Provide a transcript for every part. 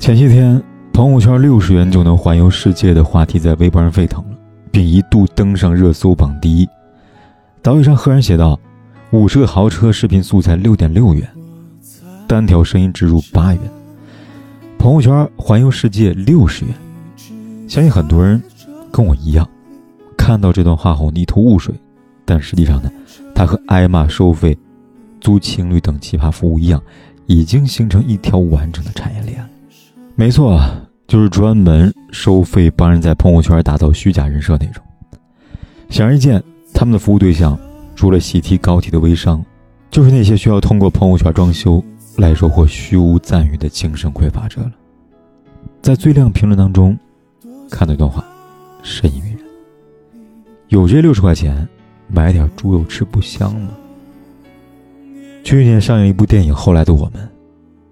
前些天，朋友圈六十元就能环游世界的话题在微博上沸腾了，并一度登上热搜榜第一。导语上赫然写道：“五十个豪车视频素材六点六元，单条声音植入八元。朋友圈环游世界六十元。”相信很多人跟我一样，看到这段话后一头雾水。但实际上呢，它和挨骂收费、租情侣等奇葩服务一样，已经形成一条完整的产业链。没错，就是专门收费帮人在朋友圈打造虚假人设那种。显而易见，他们的服务对象除了喜提高提的微商，就是那些需要通过朋友圈装修来收获虚无赞誉的精神匮乏者了。在最亮评论当中，看到一段话，深以为然。有这六十块钱，买点猪肉吃不香吗？去年上映一部电影《后来的我们》。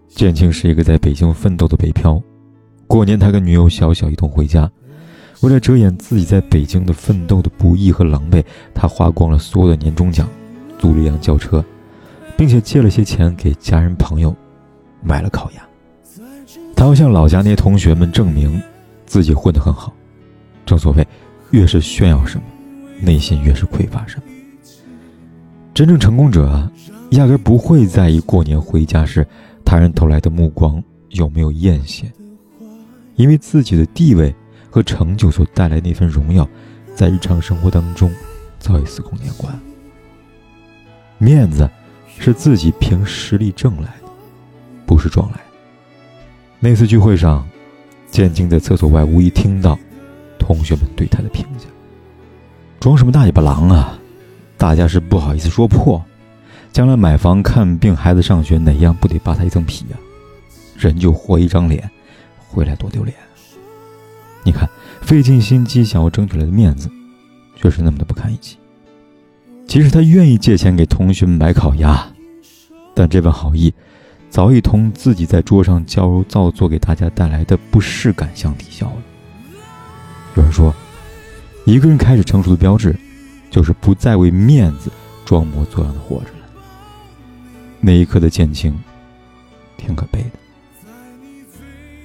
建庆是一个在北京奋斗的北漂，过年他跟女友小小一同回家，为了遮掩自己在北京的奋斗的不易和狼狈，他花光了所有的年终奖，租了一辆轿车，并且借了些钱给家人朋友买了烤鸭。他要向老家那些同学们证明自己混得很好。正所谓，越是炫耀什么，内心越是匮乏什么。真正成功者压根不会在意过年回家时。他人投来的目光有没有艳羡？因为自己的地位和成就所带来那份荣耀，在日常生活当中早已司空见惯。面子是自己凭实力挣来的，不是装来的。那次聚会上，建静在厕所外无意听到同学们对他的评价：“装什么大尾巴狼啊？大家是不好意思说破。”将来买房、看病、孩子上学，哪样不得扒他一层皮呀？人就活一张脸，回来多丢脸。你看，费尽心机想要争取来的面子，却是那么的不堪一击。即使他愿意借钱给同学们买烤鸭，但这份好意，早已同自己在桌上矫揉造作给大家带来的不适感相抵消了。有人说，一个人开始成熟的标志，就是不再为面子装模作样的活着。那一刻的减轻，挺可悲的。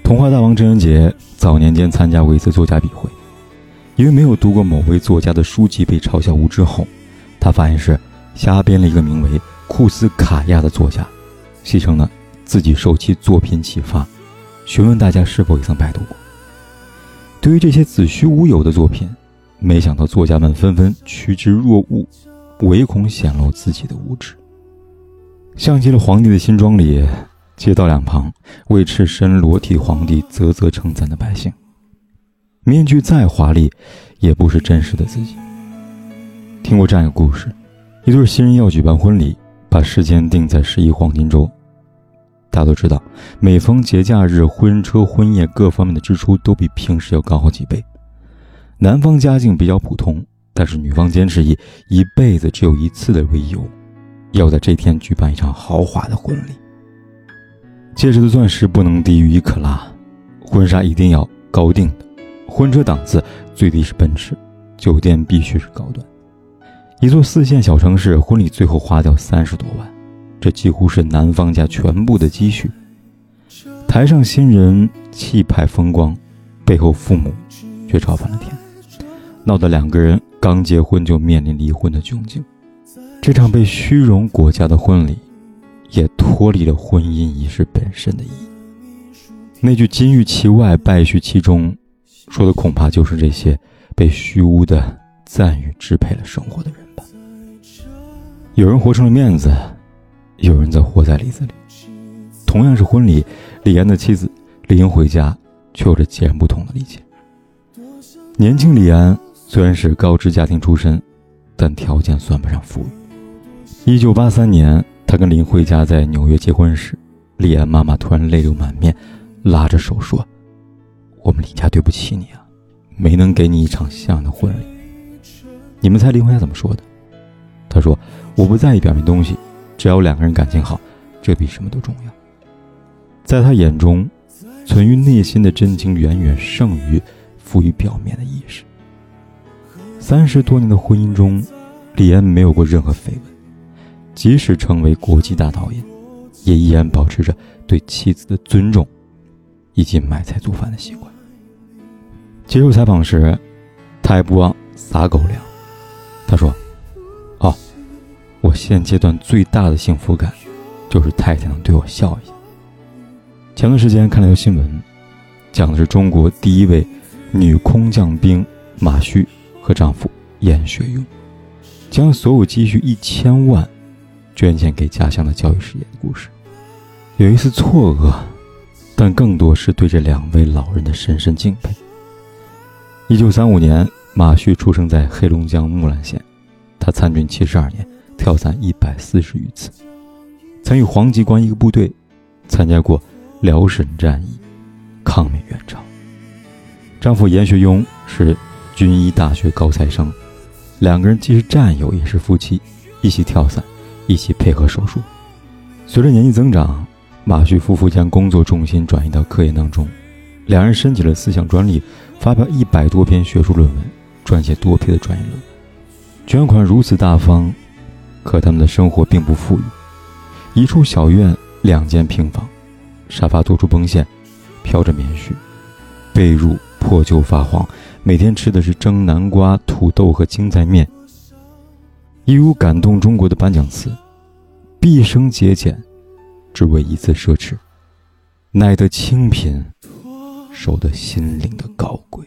童话大王郑渊洁早年间参加过一次作家笔会，因为没有读过某位作家的书籍被嘲笑无知后，他发现是瞎编了一个名为库斯卡亚的作家，戏称呢自己受其作品启发，询问大家是否也曾拜读过。对于这些子虚乌有的作品，没想到作家们纷纷趋之若鹜，唯恐显露自己的无知。像极了皇帝的新装里，街道两旁为赤身裸体皇帝啧啧称赞的百姓。面具再华丽，也不是真实的自己。听过这样一个故事：一对新人要举办婚礼，把时间定在十一黄金周。大家都知道，每逢节假日，婚车婚宴各方面的支出都比平时要高好几倍。男方家境比较普通，但是女方坚持以一辈子只有一次的为由。要在这天举办一场豪华的婚礼，戒指的钻石不能低于一克拉，婚纱一定要高定的，婚车档次最低是奔驰，酒店必须是高端。一座四线小城市婚礼最后花掉三十多万，这几乎是男方家全部的积蓄。台上新人气派风光，背后父母却吵翻了天，闹得两个人刚结婚就面临离婚的窘境。这场被虚荣裹挟的婚礼，也脱离了婚姻仪式本身的意义。那句“金玉其外，败絮其中”，说的恐怕就是这些被虚无的赞誉支配了生活的人吧。有人活成了面子，有人则活在里子里。同样是婚礼，李安的妻子李英回家，却有着截然不同的理解。年轻李安虽然是高知家庭出身，但条件算不上富裕。一九八三年，他跟林慧佳在纽约结婚时，李安妈妈突然泪流满面，拉着手说：“我们李家对不起你啊，没能给你一场像样的婚礼。”你们猜林慧嘉怎么说的？他说：“我不在意表面东西，只要两个人感情好，这比什么都重要。”在他眼中，存于内心的真情远远胜于浮于表面的意识。三十多年的婚姻中，李安没有过任何绯闻，即使成为国际大导演，也依然保持着对妻子的尊重，以及买菜做饭的习惯。接受采访时，他还不忘撒狗粮。他说：“哦，我现阶段最大的幸福感，就是太太能对我笑一下。”前段时间看了条新闻，讲的是中国第一位女空降兵马旭和丈夫严学勇，将所有积蓄一千万捐献给家乡的教育事业的故事。有一丝错愕，但更多是对这两位老人的深深敬佩。一九三五年，马旭出生在黑龙江木兰县，他参军七十二年，跳伞一百四十余次，曾与黄继光一个部队参加过。辽沈战役，抗美援朝。丈夫严学庸是军医大学高材生，两个人既是战友也是夫妻，一起跳伞，一起配合手术。随着年纪增长，马旭夫妇将工作重心转移到科研当中，两人申请了四项专利，发表一百多篇学术论文，撰写多篇的专业论。捐款如此大方，可他们的生活并不富裕，一处小院，两间平房。沙发多处崩陷，飘着棉絮，被褥破旧发黄，每天吃的是蒸南瓜、土豆和青菜面。一如感动中国的颁奖词：“毕生节俭，只为一次奢侈，耐得清贫，守得心灵的高贵。”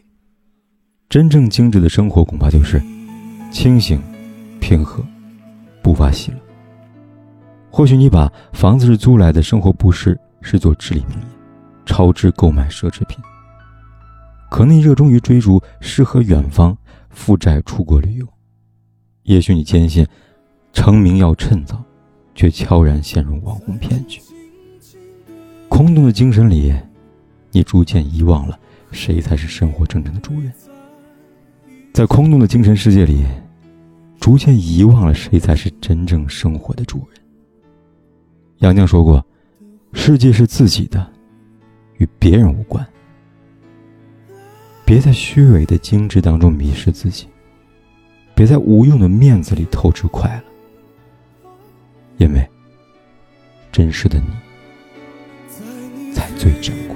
真正精致的生活，恐怕就是清醒、平和、不乏喜乐。或许你把房子是租来的，生活不是。视作至理名言，超支购买奢侈品。可你热衷于追逐诗和远方，负债出国旅游。也许你坚信成名要趁早，却悄然陷入网红骗局。空洞的精神里，你逐渐遗忘了谁才是生活真正的主人。在空洞的精神世界里，逐渐遗忘了谁才是真正生活的主人。杨绛说过。世界是自己的，与别人无关。别在虚伪的精致当中迷失自己，别在无用的面子里透支快乐，因为真实的你才最珍贵。